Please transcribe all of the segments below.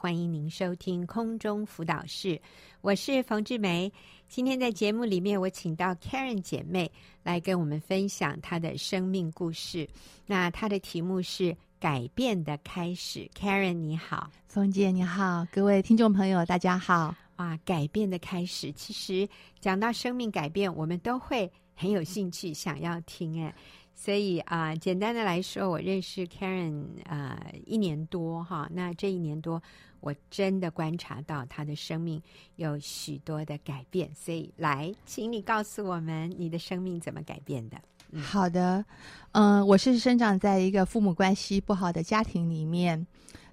欢迎您收听空中辅导室，我是冯志梅。今天在节目里面，我请到 Karen 姐妹来跟我们分享她的生命故事。那她的题目是“改变的开始”。Karen 你好，冯姐你好，各位听众朋友大家好。哇，改变的开始，其实讲到生命改变，我们都会很有兴趣想要听哎。所以啊、呃，简单的来说，我认识 Karen 啊、呃、一年多哈，那这一年多。我真的观察到他的生命有许多的改变，所以来，请你告诉我们你的生命怎么改变的？嗯、好的，嗯、呃，我是生长在一个父母关系不好的家庭里面，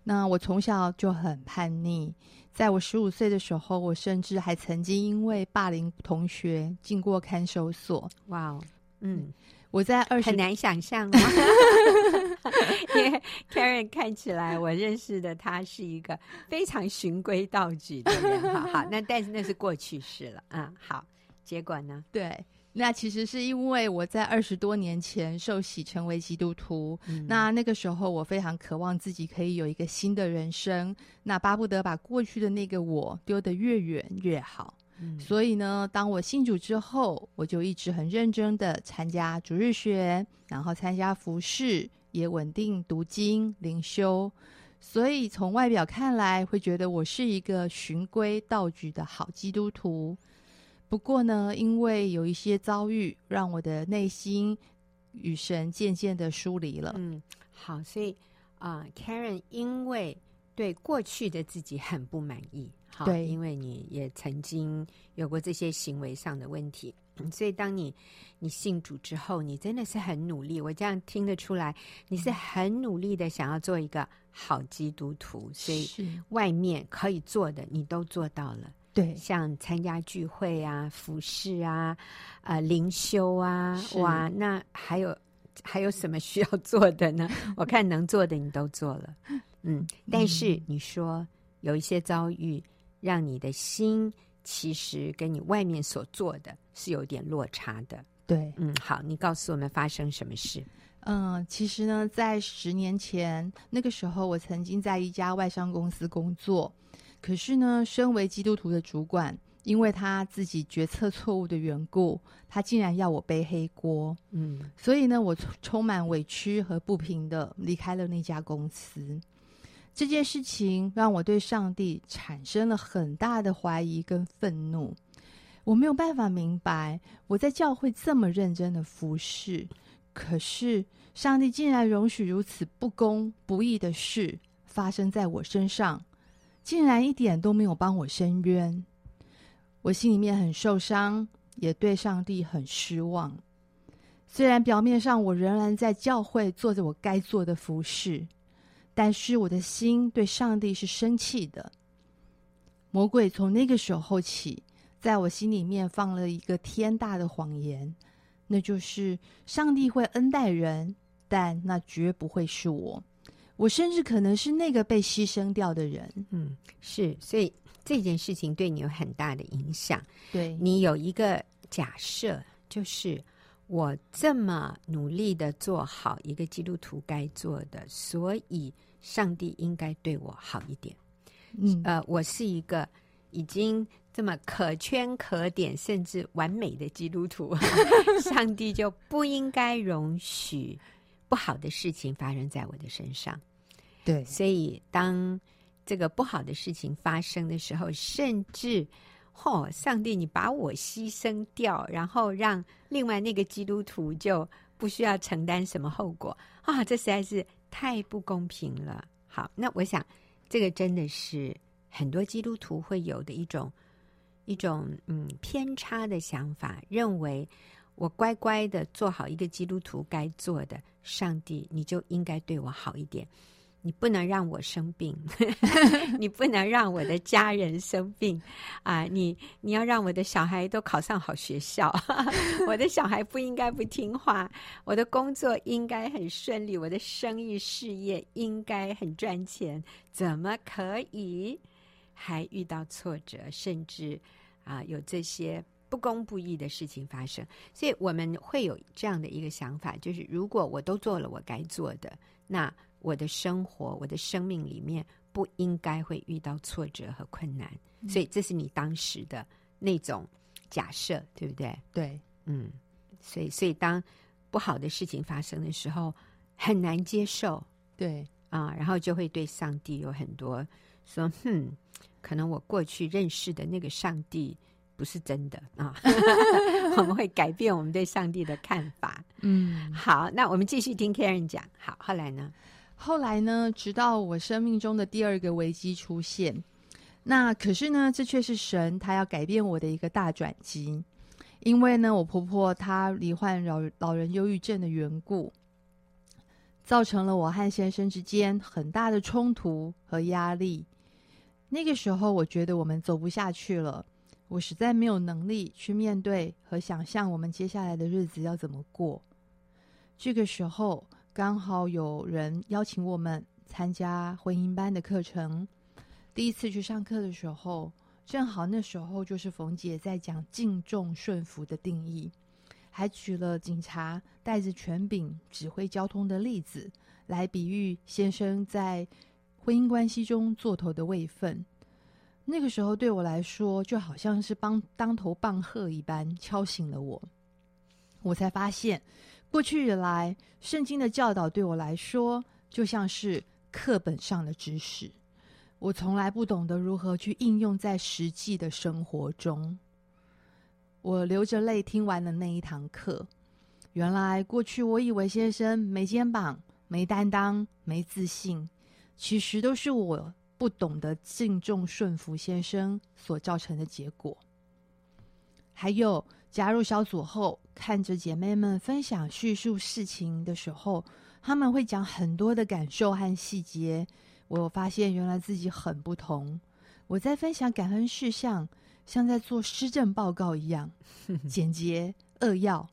那我从小就很叛逆，在我十五岁的时候，我甚至还曾经因为霸凌同学进过看守所。哇哦，嗯。我在二十很难想象吗？因为 Karen 看起来，我认识的他是一个非常循规蹈矩的人。好 好，那但是那是过去式了。嗯，好，结果呢？对，那其实是因为我在二十多年前受洗成为基督徒。嗯、那那个时候，我非常渴望自己可以有一个新的人生，那巴不得把过去的那个我丢得越远越好。嗯、所以呢，当我信主之后，我就一直很认真的参加主日学，然后参加服饰，也稳定读经灵修。所以从外表看来，会觉得我是一个循规蹈矩的好基督徒。不过呢，因为有一些遭遇，让我的内心与神渐渐的疏离了。嗯，好，所以啊、呃，Karen 因为对过去的自己很不满意。好，对，因为你也曾经有过这些行为上的问题，所以当你你信主之后，你真的是很努力。我这样听得出来，你是很努力的想要做一个好基督徒，所以外面可以做的你都做到了。对，像参加聚会啊、服事啊、呃灵修啊，哇，那还有还有什么需要做的呢？我看能做的你都做了，嗯，但是你说有一些遭遇。让你的心其实跟你外面所做的是有点落差的。对，嗯，好，你告诉我们发生什么事？嗯，其实呢，在十年前那个时候，我曾经在一家外商公司工作。可是呢，身为基督徒的主管，因为他自己决策错误的缘故，他竟然要我背黑锅。嗯，所以呢，我充满委屈和不平的离开了那家公司。这件事情让我对上帝产生了很大的怀疑跟愤怒。我没有办法明白，我在教会这么认真的服侍，可是上帝竟然容许如此不公不义的事发生在我身上，竟然一点都没有帮我伸冤。我心里面很受伤，也对上帝很失望。虽然表面上我仍然在教会做着我该做的服侍。但是我的心对上帝是生气的。魔鬼从那个时候起，在我心里面放了一个天大的谎言，那就是上帝会恩待人，但那绝不会是我。我甚至可能是那个被牺牲掉的人。嗯，是，所以这件事情对你有很大的影响。对，你有一个假设，就是我这么努力的做好一个基督徒该做的，所以。上帝应该对我好一点，嗯，呃，我是一个已经这么可圈可点甚至完美的基督徒，上帝就不应该容许不好的事情发生在我的身上。对，所以当这个不好的事情发生的时候，甚至，哦，上帝，你把我牺牲掉，然后让另外那个基督徒就不需要承担什么后果啊，这实在是。太不公平了。好，那我想，这个真的是很多基督徒会有的一种一种嗯偏差的想法，认为我乖乖的做好一个基督徒该做的，上帝你就应该对我好一点。你不能让我生病，你不能让我的家人生病啊！你你要让我的小孩都考上好学校，我的小孩不应该不听话，我的工作应该很顺利，我的生意事业应该很赚钱，怎么可以还遇到挫折，甚至啊有这些不公不义的事情发生？所以我们会有这样的一个想法，就是如果我都做了我该做的，那。我的生活，我的生命里面不应该会遇到挫折和困难，嗯、所以这是你当时的那种假设，对不对？对，嗯，所以所以当不好的事情发生的时候，很难接受，对啊，然后就会对上帝有很多说，哼，可能我过去认识的那个上帝不是真的啊，我们会改变我们对上帝的看法。嗯，好，那我们继续听 Karen 讲。好，后来呢？后来呢，直到我生命中的第二个危机出现，那可是呢，这却是神他要改变我的一个大转机，因为呢，我婆婆她罹患老老人忧郁症的缘故，造成了我和先生之间很大的冲突和压力。那个时候，我觉得我们走不下去了，我实在没有能力去面对和想象我们接下来的日子要怎么过。这个时候。刚好有人邀请我们参加婚姻班的课程。第一次去上课的时候，正好那时候就是冯姐在讲敬重顺服的定义，还举了警察带着权柄指挥交通的例子，来比喻先生在婚姻关系中做头的位分。那个时候对我来说，就好像是帮当头棒喝一般，敲醒了我。我才发现。过去以来，圣经的教导对我来说就像是课本上的知识，我从来不懂得如何去应用在实际的生活中。我流着泪听完了那一堂课。原来过去我以为先生没肩膀、没担当、没自信，其实都是我不懂得敬重顺服先生所造成的结果。还有。加入小组后，看着姐妹们分享叙述事情的时候，他们会讲很多的感受和细节。我发现原来自己很不同。我在分享感恩事项，像在做施政报告一样，简洁扼要，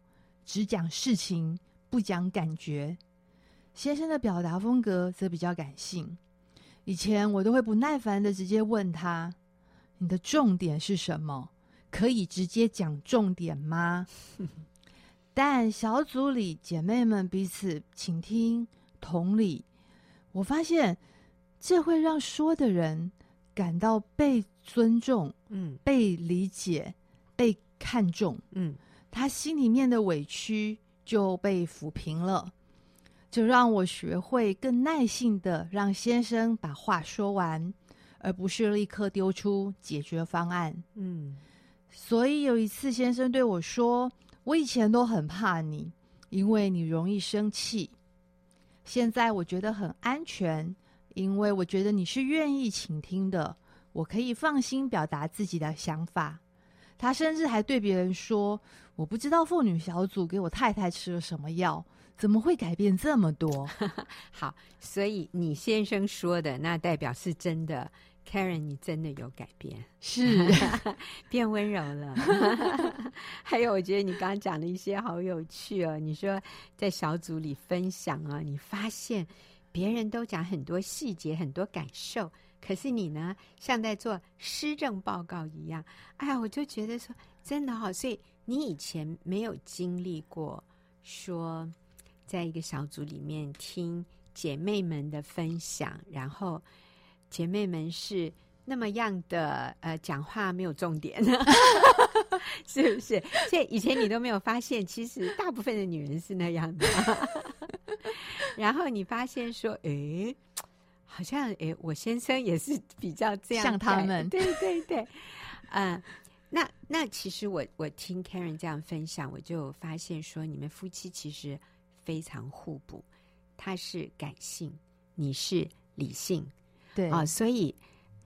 只讲事情，不讲感觉。先生的表达风格则比较感性。以前我都会不耐烦的直接问他：“你的重点是什么？”可以直接讲重点吗？但小组里姐妹们彼此倾听、同理，我发现这会让说的人感到被尊重、嗯，被理解、被看重，嗯，他心里面的委屈就被抚平了，就让我学会更耐心的让先生把话说完，而不是立刻丢出解决方案，嗯。所以有一次，先生对我说：“我以前都很怕你，因为你容易生气。现在我觉得很安全，因为我觉得你是愿意倾听的，我可以放心表达自己的想法。”他甚至还对别人说：“我不知道妇女小组给我太太吃了什么药，怎么会改变这么多？” 好，所以你先生说的那代表是真的。Karen，你真的有改变，是 变温柔了。还有，我觉得你刚刚讲的一些好有趣哦。你说在小组里分享啊，你发现别人都讲很多细节、很多感受，可是你呢，像在做施政报告一样。哎呀，我就觉得说真的好，所以你以前没有经历过说，在一个小组里面听姐妹们的分享，然后。姐妹们是那么样的，呃，讲话没有重点，是不是？所以以前你都没有发现，其实大部分的女人是那样的。然后你发现说，诶，好像诶，我先生也是比较这样，像他们，对对对，嗯、呃，那那其实我我听 Karen 这样分享，我就发现说，你们夫妻其实非常互补，他是感性，你是理性。对啊、哦，所以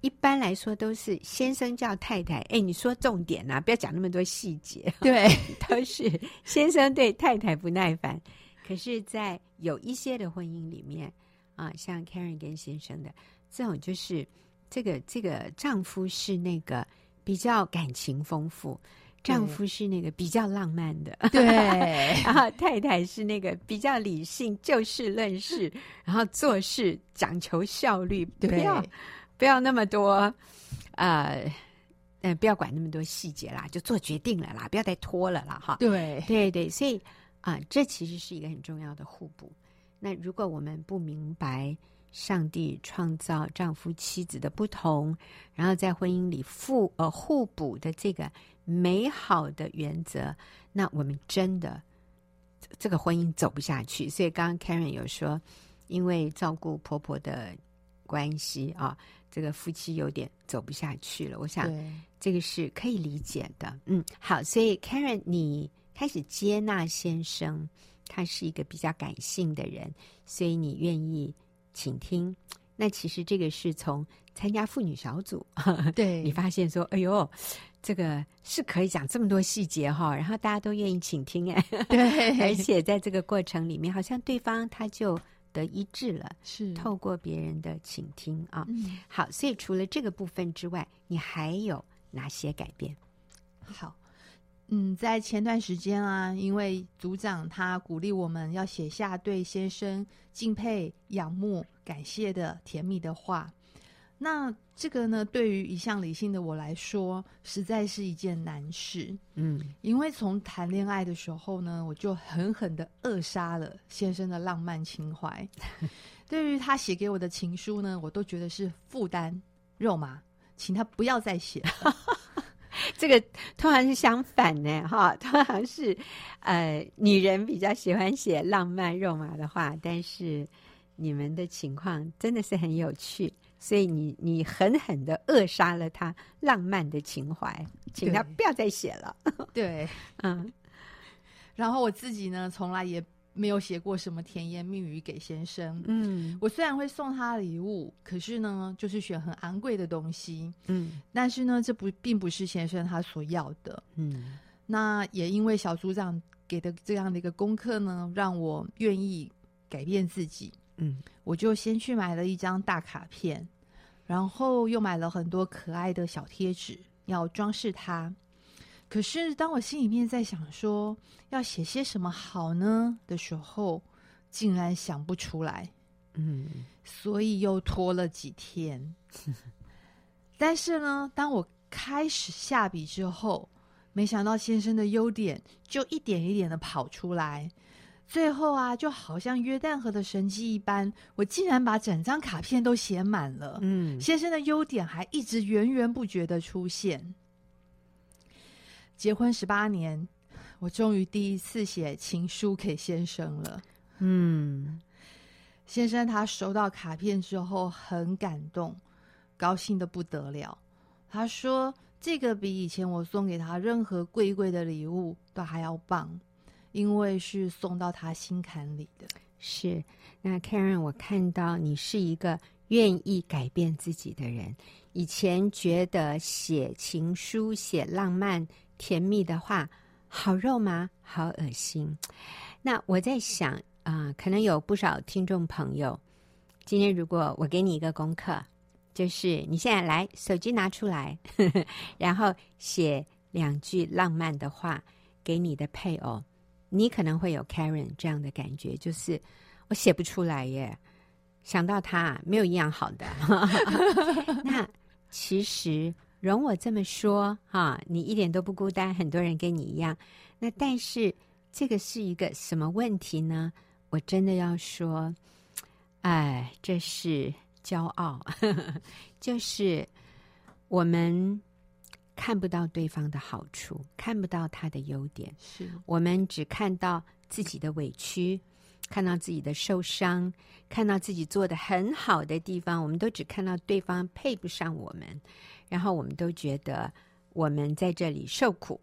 一般来说都是先生叫太太，哎，你说重点啊，不要讲那么多细节。对，都是先生对太太不耐烦。可是，在有一些的婚姻里面啊，像 Karen 跟先生的这种，就是这个这个丈夫是那个比较感情丰富，丈夫是那个比较浪漫的，对，然后太太是那个比较理性、就事论事，然后做事讲求效率，不要不要那么多，呃，嗯，不要管那么多细节啦，就做决定了啦，不要再拖了啦，哈。对对对，所以啊、呃，这其实是一个很重要的互补。那如果我们不明白上帝创造丈夫妻子的不同，然后在婚姻里互呃互补的这个美好的原则，那我们真的这个婚姻走不下去。所以刚刚 Karen 有说，因为照顾婆婆的关系啊，这个夫妻有点走不下去了。我想这个是可以理解的。嗯，好，所以 Karen 你开始接纳先生。他是一个比较感性的人，所以你愿意倾听。那其实这个是从参加妇女小组，对 你发现说，哎呦，这个是可以讲这么多细节哈，然后大家都愿意倾听哎，对，而且在这个过程里面，好像对方他就得医治了，是透过别人的倾听啊。嗯，好，所以除了这个部分之外，你还有哪些改变？好。嗯，在前段时间啊，因为组长他鼓励我们要写下对先生敬佩、仰慕、感谢的甜蜜的话。那这个呢，对于一向理性的我来说，实在是一件难事。嗯，因为从谈恋爱的时候呢，我就狠狠的扼杀了先生的浪漫情怀。对于他写给我的情书呢，我都觉得是负担、肉麻，请他不要再写了。这个通常是相反呢，哈，通常是，呃，女人比较喜欢写浪漫肉麻的话，但是你们的情况真的是很有趣，所以你你狠狠的扼杀了他浪漫的情怀，请他不要再写了。对，嗯，然后我自己呢，从来也。没有写过什么甜言蜜语给先生。嗯，我虽然会送他礼物，可是呢，就是选很昂贵的东西。嗯，但是呢，这不并不是先生他所要的。嗯，那也因为小组长给的这样的一个功课呢，让我愿意改变自己。嗯，我就先去买了一张大卡片，然后又买了很多可爱的小贴纸，要装饰它。可是，当我心里面在想说要写些什么好呢的时候，竟然想不出来。嗯，所以又拖了几天。但是呢，当我开始下笔之后，没想到先生的优点就一点一点的跑出来。最后啊，就好像约旦河的神迹一般，我竟然把整张卡片都写满了。嗯，先生的优点还一直源源不绝的出现。结婚十八年，我终于第一次写情书给先生了。嗯，先生他收到卡片之后很感动，高兴的不得了。他说：“这个比以前我送给他任何贵贵的礼物都还要棒，因为是送到他心坎里的。”是。那 Karen，我看到你是一个愿意改变自己的人。以前觉得写情书、写浪漫。甜蜜的话，好肉麻，好恶心。那我在想啊、可能有不少听众朋友，今天如果我给你一个功课，就是你现在来手机拿出来，呵 呵然后写两句浪漫的话给你的配偶，你可能会有 Karen 这样的感觉，就是我写不出来耶，想到他没有一样好的。那其实。容我这么说哈，你一点都不孤单，很多人跟你一样。那但是这个是一个什么问题呢？我真的要说，哎，这是骄傲，就是我们看不到对方的好处，看不到他的优点，是我们只看到自己的委屈，看到自己的受伤，看到自己做的很好的地方，我们都只看到对方配不上我们。然后我们都觉得我们在这里受苦，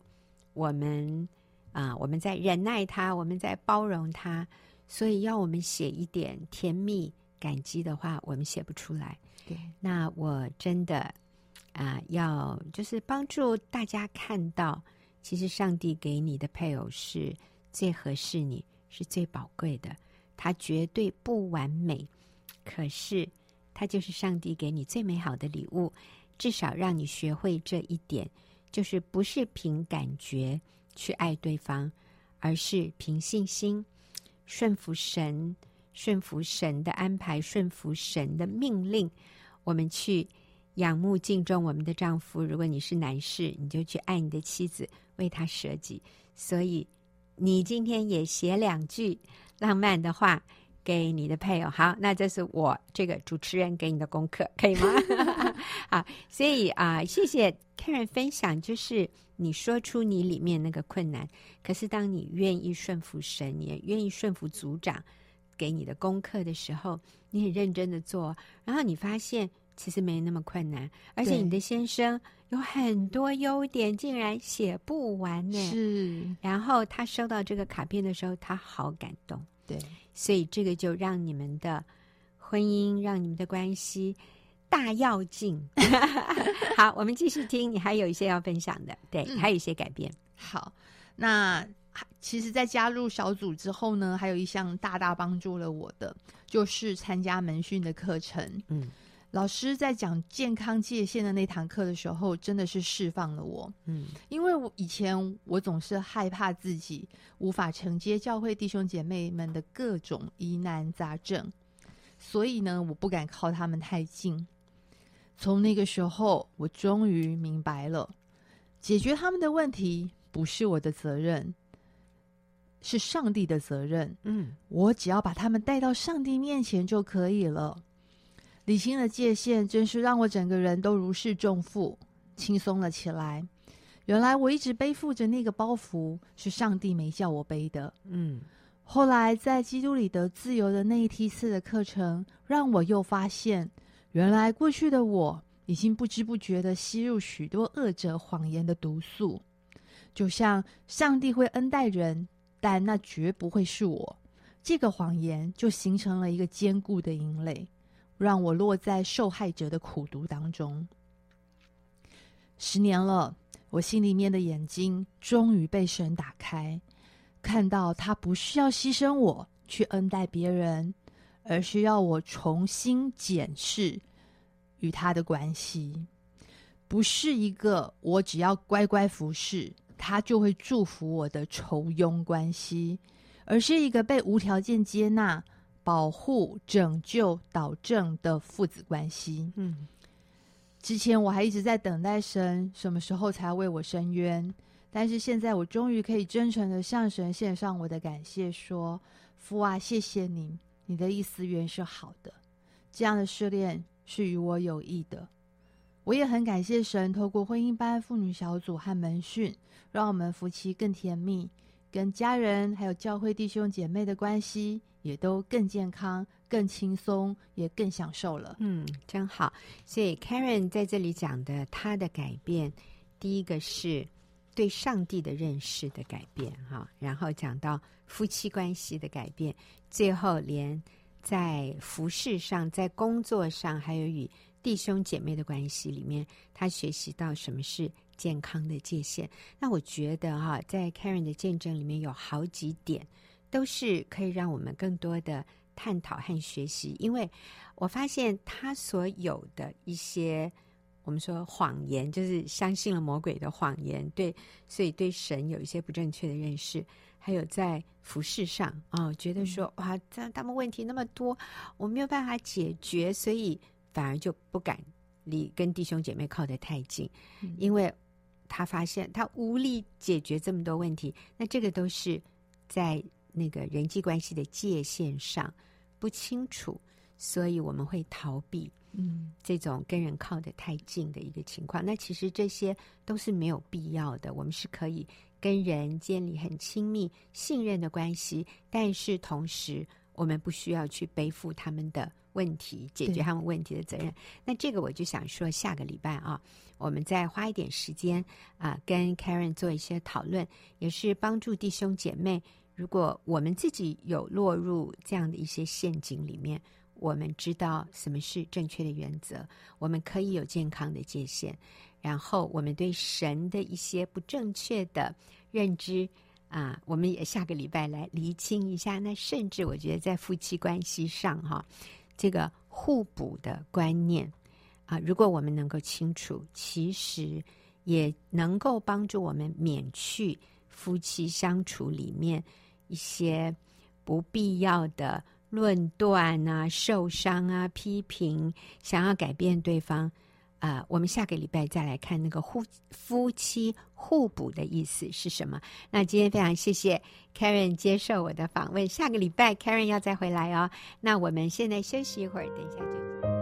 我们啊、呃，我们在忍耐他，我们在包容他，所以要我们写一点甜蜜感激的话，我们写不出来。对，那我真的啊、要就是帮助大家看到，其实上帝给你的配偶是最合适你，是最宝贵的，他绝对不完美，可是他就是上帝给你最美好的礼物。至少让你学会这一点，就是不是凭感觉去爱对方，而是凭信心，顺服神，顺服神的安排，顺服神的命令。我们去仰慕敬重我们的丈夫。如果你是男士，你就去爱你的妻子，为他舍己。所以，你今天也写两句浪漫的话给你的配偶。好，那这是我这个主持人给你的功课，可以吗？好，所以啊，谢谢 Karen 分享，就是你说出你里面那个困难，可是当你愿意顺服神，你也愿意顺服组长给你的功课的时候，你很认真的做，然后你发现其实没那么困难，而且你的先生有很多优点，竟然写不完呢。是，然后他收到这个卡片的时候，他好感动。对，所以这个就让你们的婚姻，让你们的关系大跃进。好，我们继续听，你还有一些要分享的，对，嗯、还有一些改变。好，那其实，在加入小组之后呢，还有一项大大帮助了我的，就是参加门训的课程。嗯。老师在讲健康界限的那堂课的时候，真的是释放了我。嗯，因为我以前我总是害怕自己无法承接教会弟兄姐妹们的各种疑难杂症，所以呢，我不敢靠他们太近。从那个时候，我终于明白了，解决他们的问题不是我的责任，是上帝的责任。嗯，我只要把他们带到上帝面前就可以了。理清了界限，真是让我整个人都如释重负，轻松了起来。原来我一直背负着那个包袱，是上帝没叫我背的。嗯，后来在基督里得自由的那一梯次的课程，让我又发现，原来过去的我已经不知不觉的吸入许多恶者谎言的毒素。就像上帝会恩待人，但那绝不会是我。这个谎言就形成了一个坚固的营垒。让我落在受害者的苦毒当中。十年了，我心里面的眼睛终于被神打开，看到他不是要牺牲我去恩待别人，而是要我重新检视与他的关系，不是一个我只要乖乖服侍他就会祝福我的仇庸关系，而是一个被无条件接纳。保护、拯救、导正的父子关系。嗯，之前我还一直在等待神什么时候才为我伸冤，但是现在我终于可以真诚的向神献上我的感谢，说：“父啊，谢谢你，你的意思原是好的，这样的试炼是与我有益的。”我也很感谢神，透过婚姻班、妇女小组和门训，让我们夫妻更甜蜜，跟家人还有教会弟兄姐妹的关系。也都更健康、更轻松，也更享受了。嗯，真好。所以 Karen 在这里讲的，他的改变，第一个是对上帝的认识的改变，哈。然后讲到夫妻关系的改变，最后连在服饰上、在工作上，还有与弟兄姐妹的关系里面，他学习到什么是健康的界限。那我觉得哈，在 Karen 的见证里面有好几点。都是可以让我们更多的探讨和学习，因为我发现他所有的一些我们说谎言，就是相信了魔鬼的谎言，对，所以对神有一些不正确的认识，还有在服饰上啊、哦，觉得说哇，这他们问题那么多，我没有办法解决，所以反而就不敢离跟弟兄姐妹靠得太近，因为他发现他无力解决这么多问题，那这个都是在。那个人际关系的界限上不清楚，所以我们会逃避，嗯，这种跟人靠得太近的一个情况。那其实这些都是没有必要的。我们是可以跟人建立很亲密、信任的关系，但是同时我们不需要去背负他们的问题，解决他们问题的责任。那这个我就想说，下个礼拜啊，我们再花一点时间啊，跟 Karen 做一些讨论，也是帮助弟兄姐妹。如果我们自己有落入这样的一些陷阱里面，我们知道什么是正确的原则，我们可以有健康的界限，然后我们对神的一些不正确的认知啊，我们也下个礼拜来厘清一下。那甚至我觉得在夫妻关系上哈，这个互补的观念啊，如果我们能够清楚，其实也能够帮助我们免去夫妻相处里面。一些不必要的论断啊、受伤啊、批评，想要改变对方，呃，我们下个礼拜再来看那个夫夫妻互补的意思是什么。那今天非常谢谢 Karen 接受我的访问，下个礼拜 Karen 要再回来哦。那我们现在休息一会儿，等一下就。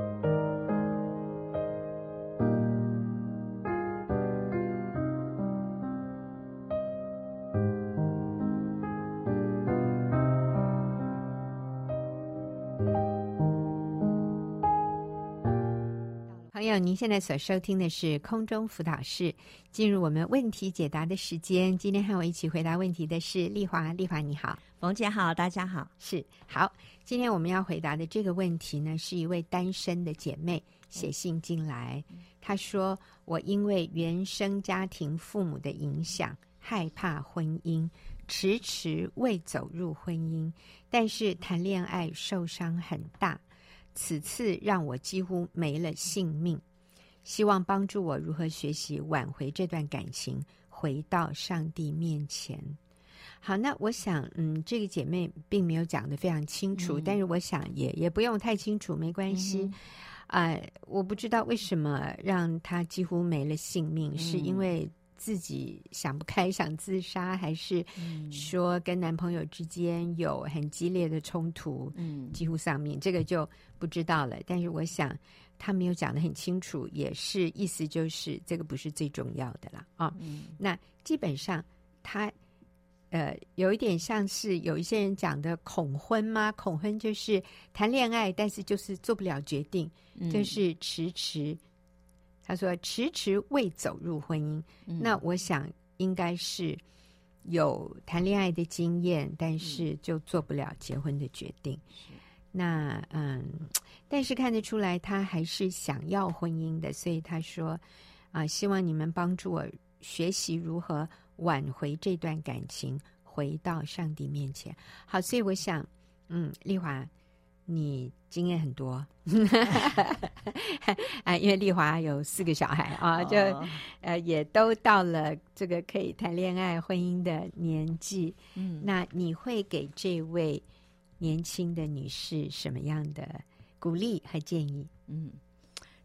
您现在所收听的是空中辅导室，进入我们问题解答的时间。今天和我一起回答问题的是丽华，丽华你好，冯姐好，大家好，是好。今天我们要回答的这个问题呢，是一位单身的姐妹写信进来，她说：“我因为原生家庭父母的影响，害怕婚姻，迟迟未走入婚姻，但是谈恋爱受伤很大。”此次让我几乎没了性命，希望帮助我如何学习挽回这段感情，回到上帝面前。好，那我想，嗯，这个姐妹并没有讲的非常清楚，嗯、但是我想也也不用太清楚，没关系。啊、嗯呃，我不知道为什么让她几乎没了性命，嗯、是因为。自己想不开想自杀，还是说跟男朋友之间有很激烈的冲突，嗯，几乎丧命，这个就不知道了。但是我想他没有讲得很清楚，也是意思就是这个不是最重要的了啊。嗯，那基本上他呃有一点像是有一些人讲的恐婚吗？恐婚就是谈恋爱，但是就是做不了决定，嗯，就是迟迟。他说：“迟迟未走入婚姻，嗯、那我想应该是有谈恋爱的经验，但是就做不了结婚的决定。嗯、那嗯，但是看得出来他还是想要婚姻的，所以他说啊、呃，希望你们帮助我学习如何挽回这段感情，回到上帝面前。好，所以我想，嗯，丽华。”你经验很多，啊，因为丽华有四个小孩啊，就呃也都到了这个可以谈恋爱、婚姻的年纪。嗯，那你会给这位年轻的女士什么样的鼓励和建议？嗯，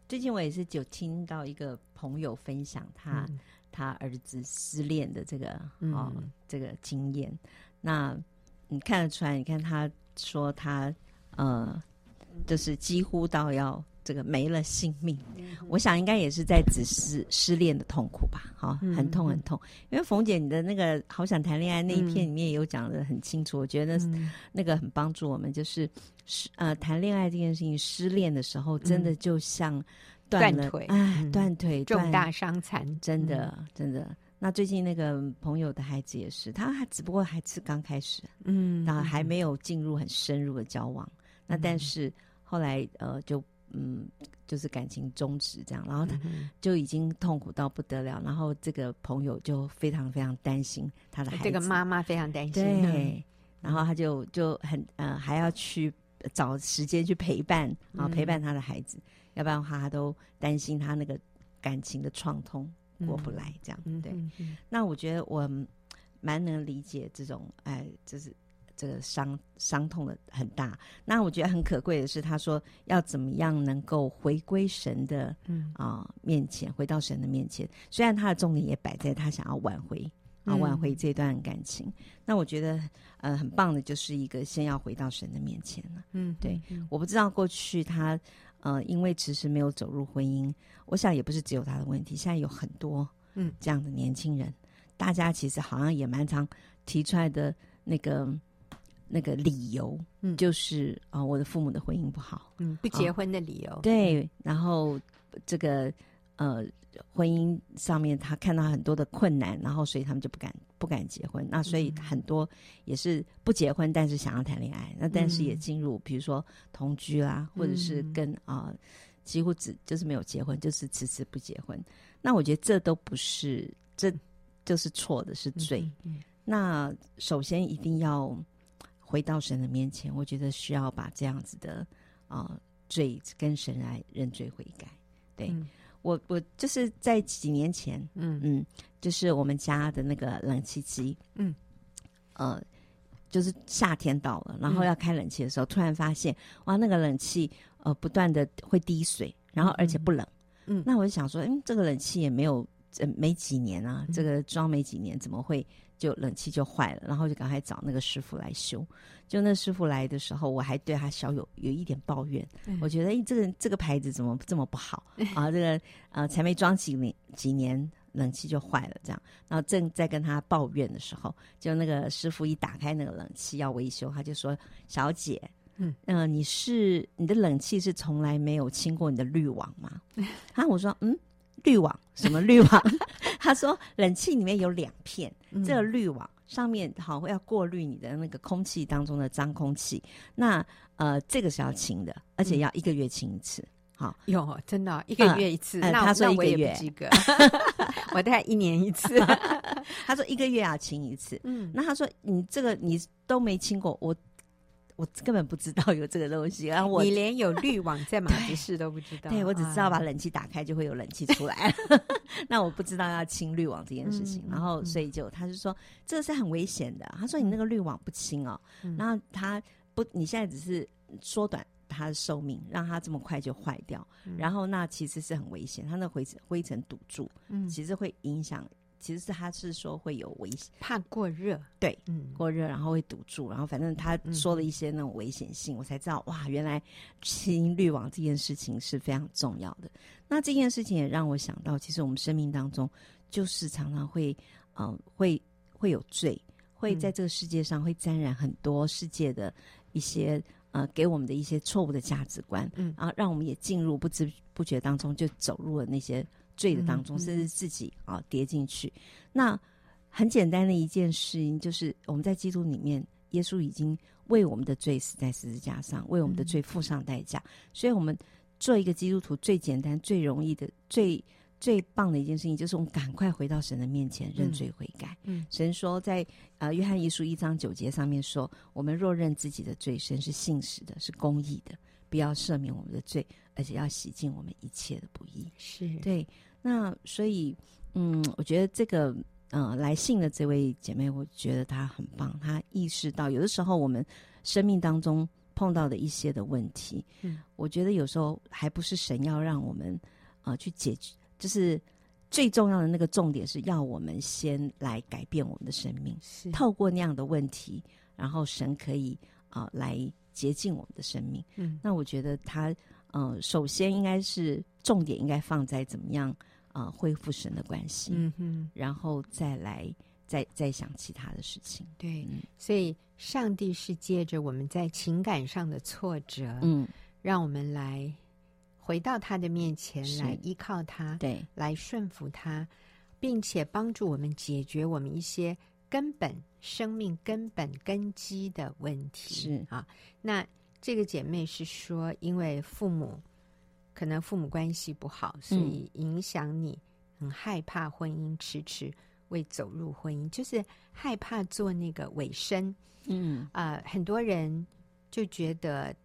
最近我也是就听到一个朋友分享他、嗯、他儿子失恋的这个哦、嗯、这个经验。那你看得出来？你看他说他。呃，就是几乎到要这个没了性命，嗯、我想应该也是在指失失恋的痛苦吧，哈，很痛很痛。嗯、因为冯姐你的那个好想谈恋爱那一篇里面也有讲的很清楚，嗯、我觉得那那个很帮助我们，就是失呃谈恋爱这件事情，失恋的时候真的就像断腿，哎，断腿重大伤残，真的真的。那最近那个朋友的孩子也是，他还只不过还是刚开始，嗯，然后还没有进入很深入的交往。那但是后来呃就嗯就是感情终止这样，然后他就已经痛苦到不得了，然后这个朋友就非常非常担心他的孩子，这个妈妈非常担心，对，然后他就就很呃还要去找时间去陪伴啊陪伴他的孩子，要不然的话他都担心他那个感情的创痛过不来这样，对。那我觉得我蛮能理解这种哎就是。这个伤伤痛的很大，那我觉得很可贵的是，他说要怎么样能够回归神的嗯啊、呃、面前，回到神的面前。虽然他的重点也摆在他想要挽回啊挽回这段感情，嗯、那我觉得呃很棒的就是一个先要回到神的面前了。嗯，对，嗯、我不知道过去他呃因为迟迟没有走入婚姻，我想也不是只有他的问题，现在有很多嗯这样的年轻人，嗯、大家其实好像也蛮常提出来的那个。那个理由，嗯，就是啊、呃，我的父母的婚姻不好，嗯，不结婚的理由，哦、对，然后这个呃，婚姻上面他看到很多的困难，然后所以他们就不敢不敢结婚。那所以很多也是不结婚，但是想要谈恋爱，那但是也进入，比如说同居啦，或者是跟啊、呃，几乎只就是没有结婚，就是迟迟不结婚。那我觉得这都不是，这就是错的，是罪。嗯嗯、那首先一定要。回到神的面前，我觉得需要把这样子的啊、呃、罪跟神来认罪悔改。对、嗯、我，我就是在几年前，嗯。嗯，就是我们家的那个冷气机，嗯，呃，就是夏天到了，然后要开冷气的时候，嗯、突然发现哇，那个冷气呃不断的会滴水，然后而且不冷，嗯，那我就想说，嗯，这个冷气也没有，呃，没几年啊，嗯、这个装没几年，怎么会就冷气就坏了？然后就赶快找那个师傅来修。就那师傅来的时候，我还对他小有有一点抱怨，嗯、我觉得，哎，这个这个牌子怎么这么不好啊？这个呃，才没装几年几年，冷气就坏了，这样。然后正在跟他抱怨的时候，就那个师傅一打开那个冷气要维修，他就说：“小姐。”嗯嗯、呃，你是你的冷气是从来没有清过你的滤网吗？啊，我说嗯，滤网什么滤网？他说冷气里面有两片，嗯、这个滤网上面好要过滤你的那个空气当中的脏空气。那呃，这个是要清的，而且要一个月清一次。好，有，真的一个月一次？呃、那他说一个月，我也不及格 我大概一年一次。他说一个月要清一次。嗯，那他说你这个你都没清过，我。我根本不知道有这个东西，然后我你连有滤网在马吉市都不知道。对，我只知道把冷气打开就会有冷气出来了，那我不知道要清滤网这件事情。嗯、然后所以就他就说这个是很危险的。他说你那个滤网不清哦，嗯、然后他不，你现在只是缩短它的寿命，让它这么快就坏掉，嗯、然后那其实是很危险，它那灰尘灰尘堵住，嗯，其实会影响。其实是他是说会有危险，怕过热，对，嗯，过热然后会堵住，然后反正他说了一些那种危险性，嗯、我才知道哇，原来清滤网这件事情是非常重要的。那这件事情也让我想到，其实我们生命当中就是常常会，嗯、呃，会会有罪，会在这个世界上会沾染很多世界的一些呃给我们的一些错误的价值观，嗯，然后让我们也进入不知不觉当中就走入了那些。罪的当中，甚至自己啊跌进去。那很简单的一件事情，就是我们在基督里面，耶稣已经为我们的罪死在十字架上，为我们的罪付上代价。所以，我们做一个基督徒最简单、最容易的、最最棒的一件事情，就是我们赶快回到神的面前认罪悔改。嗯，神说在呃约翰一书一章九节上面说：“我们若认自己的罪，神是信实的，是公义的，不要赦免我们的罪，而且要洗净我们一切的不义。”是对。那所以，嗯，我觉得这个，呃，来信的这位姐妹，我觉得她很棒。她意识到，有的时候我们生命当中碰到的一些的问题，嗯，我觉得有时候还不是神要让我们，呃，去解决，就是最重要的那个重点是要我们先来改变我们的生命，是透过那样的问题，然后神可以啊、呃、来洁净我们的生命。嗯，那我觉得他，呃，首先应该是重点应该放在怎么样。啊、呃，恢复神的关系，嗯哼，然后再来，再再想其他的事情。对，嗯、所以上帝是借着我们在情感上的挫折，嗯，让我们来回到他的面前，来依靠他，对，来顺服他，并且帮助我们解决我们一些根本生命根本根基的问题。是啊，那这个姐妹是说，因为父母。可能父母关系不好，所以影响你很害怕婚姻，迟迟未走入婚姻，就是害怕做那个尾声。嗯啊、呃，很多人就觉得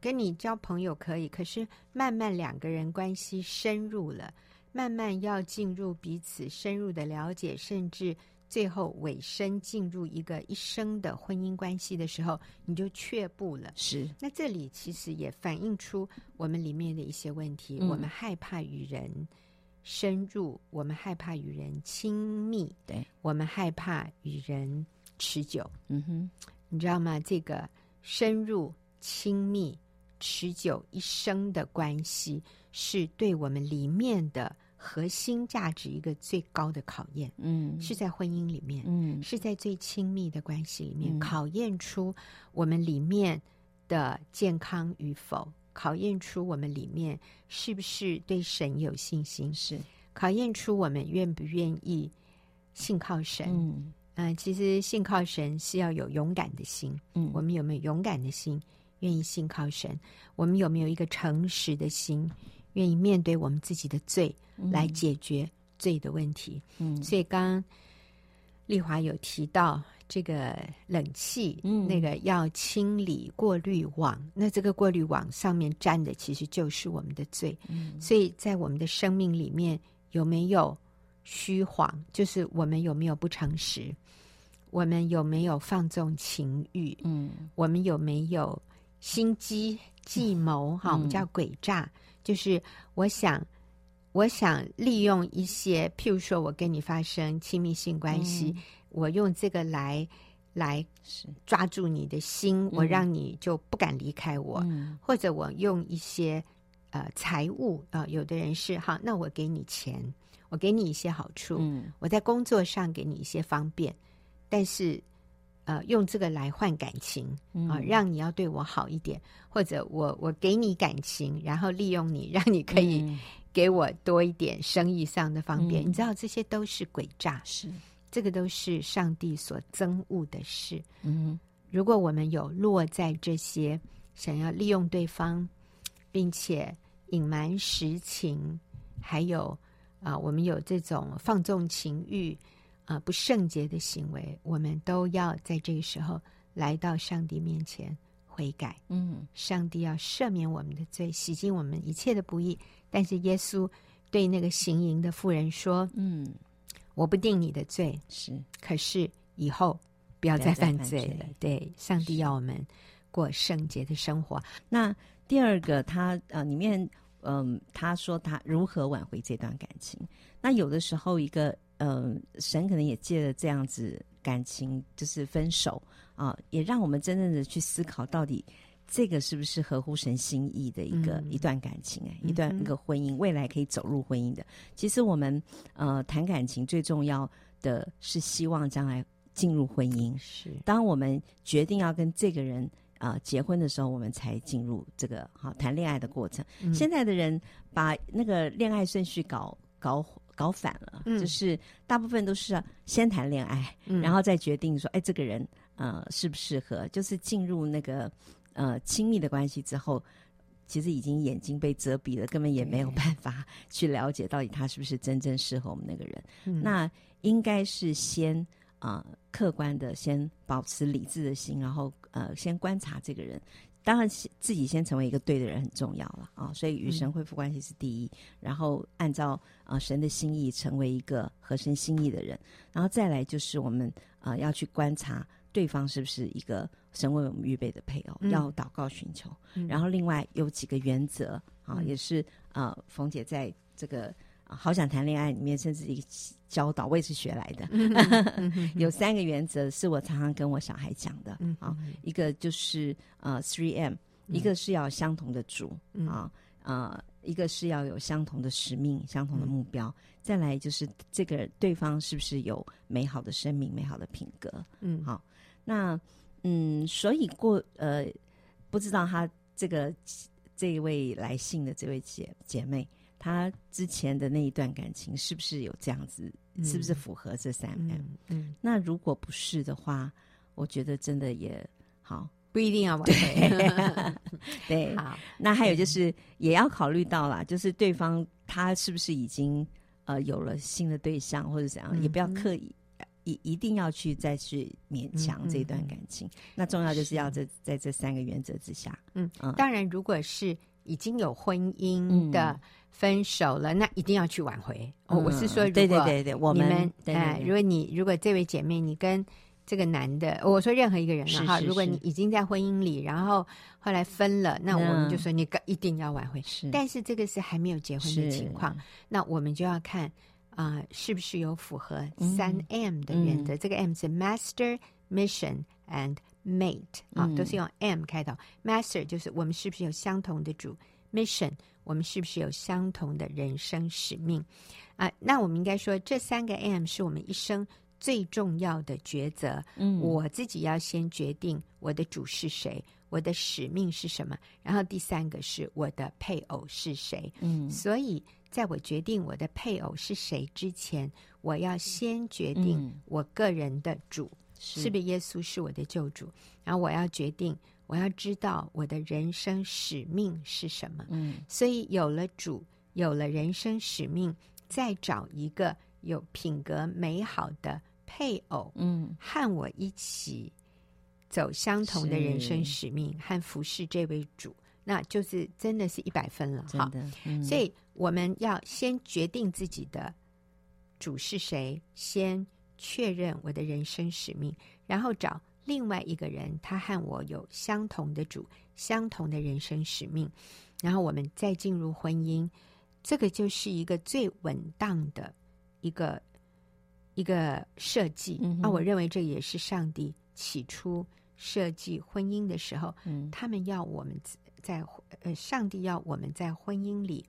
跟你交朋友可以，可是慢慢两个人关系深入了，慢慢要进入彼此深入的了解，甚至。最后尾声进入一个一生的婚姻关系的时候，你就却步了。是，那这里其实也反映出我们里面的一些问题。嗯、我们害怕与人深入，我们害怕与人亲密，对，我们害怕与人持久。嗯哼，你知道吗？这个深入、亲密、持久一生的关系，是对我们里面的。核心价值一个最高的考验，嗯，是在婚姻里面，嗯，是在最亲密的关系里面，嗯、考验出我们里面的健康与否，考验出我们里面是不是对神有信心，是考验出我们愿不愿意信靠神。嗯、呃，其实信靠神是要有勇敢的心，嗯，我们有没有勇敢的心，愿意信靠神？我们有没有一个诚实的心？愿意面对我们自己的罪，来解决罪的问题。嗯，所以刚刚丽华有提到这个冷气，嗯，那个要清理过滤网，那这个过滤网上面沾的其实就是我们的罪。嗯，所以在我们的生命里面有没有虚谎？就是我们有没有不诚实？我们有没有放纵情欲？嗯，我们有没有心机计谋？哈、嗯，我们叫诡诈。就是我想我想利用一些，譬如说我跟你发生亲密性关系，嗯、我用这个来来抓住你的心，我让你就不敢离开我，嗯、或者我用一些呃财务啊、呃，有的人是哈，那我给你钱，我给你一些好处，嗯、我在工作上给你一些方便，但是。呃，用这个来换感情啊、呃，让你要对我好一点，嗯、或者我我给你感情，然后利用你，让你可以给我多一点生意上的方便。嗯、你知道，这些都是诡诈，是这个都是上帝所憎恶的事。嗯，如果我们有落在这些想要利用对方，并且隐瞒实情，还有啊、呃，我们有这种放纵情欲。啊、呃，不圣洁的行为，我们都要在这个时候来到上帝面前悔改。嗯，上帝要赦免我们的罪，洗净我们一切的不义。但是耶稣对那个行淫的妇人说：“嗯，我不定你的罪，是，可是以后不要再犯罪了。罪”对，上帝要我们过圣洁的生活。那第二个，他呃，里面嗯、呃，他说他如何挽回这段感情。那有的时候一个。嗯、呃，神可能也借着这样子感情，就是分手啊，也让我们真正的去思考，到底这个是不是合乎神心意的一个、嗯、一段感情？哎，一段一个婚姻，未来可以走入婚姻的。其实我们呃谈感情最重要的是希望将来进入婚姻。是，当我们决定要跟这个人啊、呃、结婚的时候，我们才进入这个好谈恋爱的过程。嗯、现在的人把那个恋爱顺序搞搞。搞反了，嗯、就是大部分都是要先谈恋爱，嗯、然后再决定说，哎，这个人呃适不适合？就是进入那个呃亲密的关系之后，其实已经眼睛被遮蔽了，根本也没有办法去了解到底他是不是真正适合我们那个人。嗯、那应该是先啊、呃、客观的，先保持理智的心，然后呃先观察这个人。当然，自己先成为一个对的人很重要了啊！所以与神恢复关系是第一，嗯、然后按照啊、呃、神的心意成为一个合神心意的人，然后再来就是我们啊、呃、要去观察对方是不是一个神为我们预备的配偶，嗯、要祷告寻求。嗯、然后另外有几个原则啊，也是啊冯姐在这个。好想谈恋爱里面，甚至一个教导，我也是学来的。有三个原则是我常常跟我小孩讲的啊，一个就是呃 three M，一个是要相同的主啊，呃，一个是要有相同的使命、相同的目标，再来就是这个对方是不是有美好的生命、美好的品格。嗯，好，那嗯，所以过呃，不知道他这个这一位来信的这位姐姐妹。他之前的那一段感情是不是有这样子？嗯、是不是符合这三 M？嗯，嗯，那如果不是的话，我觉得真的也好，不一定要挽回。对，好。那还有就是也要考虑到啦，就是对方他是不是已经呃有了新的对象或者怎样，嗯、也不要刻意一一定要去再去勉强这段感情。嗯嗯、那重要就是要在在这三个原则之下。嗯，嗯当然如果是。已经有婚姻的分手了，嗯、那一定要去挽回。嗯、我是说，如果对对对对，我们哎，如果你如果这位姐妹你跟这个男的，我说任何一个人了哈，如果你已经在婚姻里，然后后来分了，那我们就说你一定要挽回。是，但是这个是还没有结婚的情况，那我们就要看啊、呃，是不是有符合三 M 的原则？嗯、这个 M 是 Master Mission and Mate 啊，都是用 M 开头。嗯、Master 就是我们是不是有相同的主？Mission 我们是不是有相同的人生使命？啊，那我们应该说这三个 M 是我们一生最重要的抉择。嗯，我自己要先决定我的主是谁，我的使命是什么，然后第三个是我的配偶是谁。嗯，所以在我决定我的配偶是谁之前，我要先决定我个人的主。是不是耶稣是我的救主？然后我要决定，我要知道我的人生使命是什么。嗯，所以有了主，有了人生使命，再找一个有品格美好的配偶，嗯，和我一起走相同的人生使命，和服侍这位主，那就是真的是一百分了。好，嗯，所以我们要先决定自己的主是谁，先。确认我的人生使命，然后找另外一个人，他和我有相同的主、相同的人生使命，然后我们再进入婚姻，这个就是一个最稳当的一个一个设计。嗯哼，啊，我认为这也是上帝起初设计婚姻的时候，嗯，他们要我们在呃，上帝要我们在婚姻里，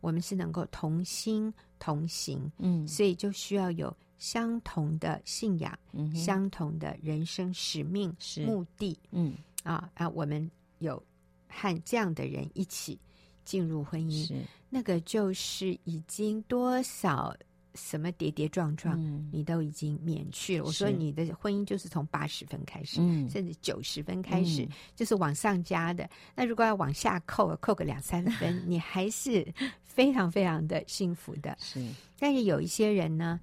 我们是能够同心同行，嗯，所以就需要有相同的信仰，嗯，相同的人生使命是。目的，嗯。啊啊，我们有和这样的人一起进入婚姻，是。那个就是已经多少什么跌跌撞撞，嗯。你都已经免去了。我说你的婚姻就是从八十分开始，嗯。甚至九十分开始，嗯。就是往上加的。那如果要往下扣，扣个两三分，你还是非常非常的幸福的。是。但是有一些人呢，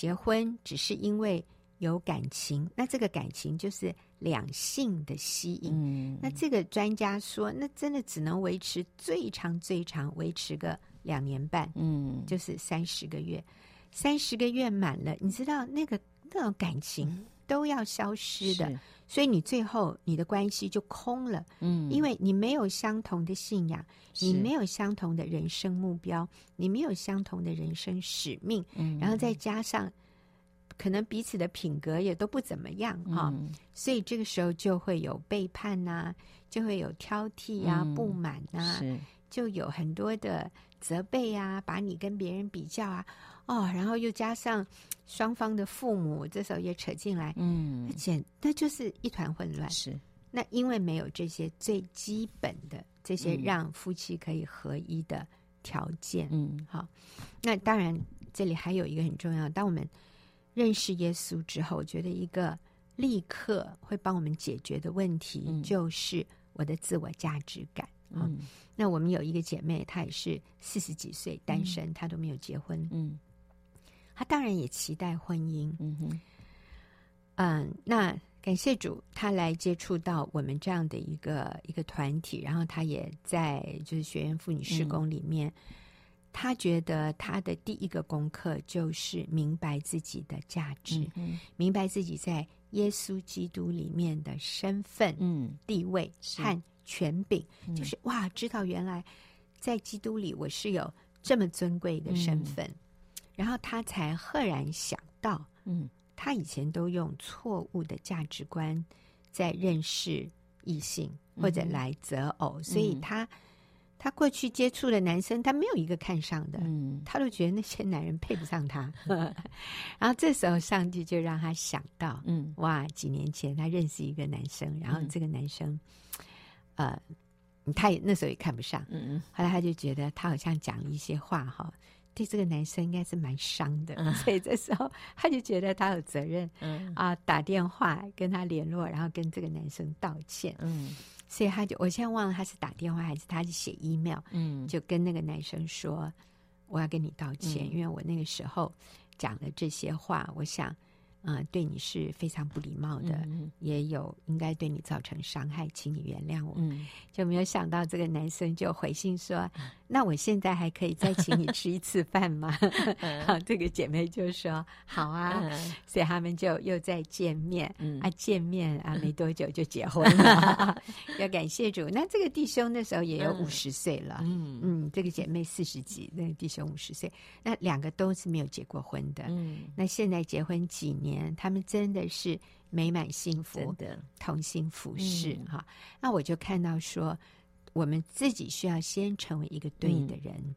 结婚只是因为有感情，那这个感情就是两性的吸引。嗯那这个专家说，那真的只能维持最长最长维持个两年半，嗯就是三十个月。三十个月满了，你知道那个那种感情都要消失的，所以你最后你的关系就空了，嗯。因为你没有相同的信仰，你没有相同的人生目标，你没有相同的人生使命，嗯。然后再加上可能彼此的品格也都不怎么样哈、嗯。所以这个时候就会有背叛呐、就会有挑剔啊、嗯。不满啊，是就有很多的责备啊，把你跟别人比较啊，哦，然后又加上双方的父母这时候也扯进来，嗯而且那就是一团混乱。是那因为没有这些最基本的这些嗯让夫妻可以合一的条件，嗯好，那当然这里还有一个很重要，当我们认识耶稣之后，我觉得一个立刻会帮我们解决的问题嗯就是我的自我价值感。啊嗯。那我们有一个姐妹，她也是四十几岁单身，她都没有结婚，嗯。她当然也期待婚姻。嗯哼。嗯，那感谢主，她来接触到我们这样的一个一个团体，然后她也在就是学院妇女施工里面，她觉得她的第一个功课就是明白自己的价值，嗯明白自己在耶稣基督里面的身份、嗯。地位和权柄，嗯。就是哇，知道原来在基督里我是有这么尊贵的身份，然后他才赫然想到，嗯。他以前都用错误的价值观在认识异性或者来择偶，所以他他过去接触的男生，他没有一个看上的，嗯。他都觉得那些男人配不上他。然后这时候，上帝就让他想到，嗯。哇，几年前他认识一个男生，然后这个男生，呃，他也那时候也看不上，嗯嗯后来他就觉得他好像讲了一些话哈，对这个男生应该是蛮伤的，嗯所以这时候他就觉得他有责任嗯啊，打电话跟他联络，然后跟这个男生道歉。嗯所以他就我现在忘了他是打电话还是他是写 email，嗯就跟那个男生说我要跟你道歉，嗯因为我那个时候讲了这些话，我想。嗯，对你是非常不礼貌的，嗯也有应该对你造成伤害，请你原谅我。嗯。就没有想到这个男生就回信说：“那我现在还可以再请你 吃一次饭吗？” 好，这个姐妹就说：“好啊。嗯所以他们就又再见面，嗯啊，见面啊，没多久就结婚了。要感谢主。那这个弟兄那时候也有五十岁了，嗯嗯，这个姐妹四十几，那个弟兄五十岁，那两个都是没有结过婚的。嗯那现在结婚几年，他们真的是美满幸福，的同心服侍嗯哈、那我就看到说，我们自己需要先成为一个对的人，嗯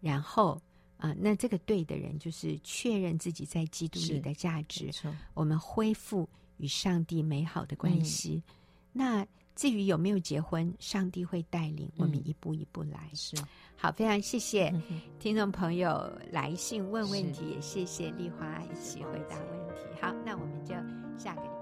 然后啊、那这个对的人就是确认自己在基督里的价值我们恢复与上帝美好的关系。嗯那至于有没有结婚，上帝会带领我们嗯一步一步来。是好，非常谢谢嗯 听众朋友来信问问题，也谢谢丽华一起回答问题。好，那我们就下个礼拜。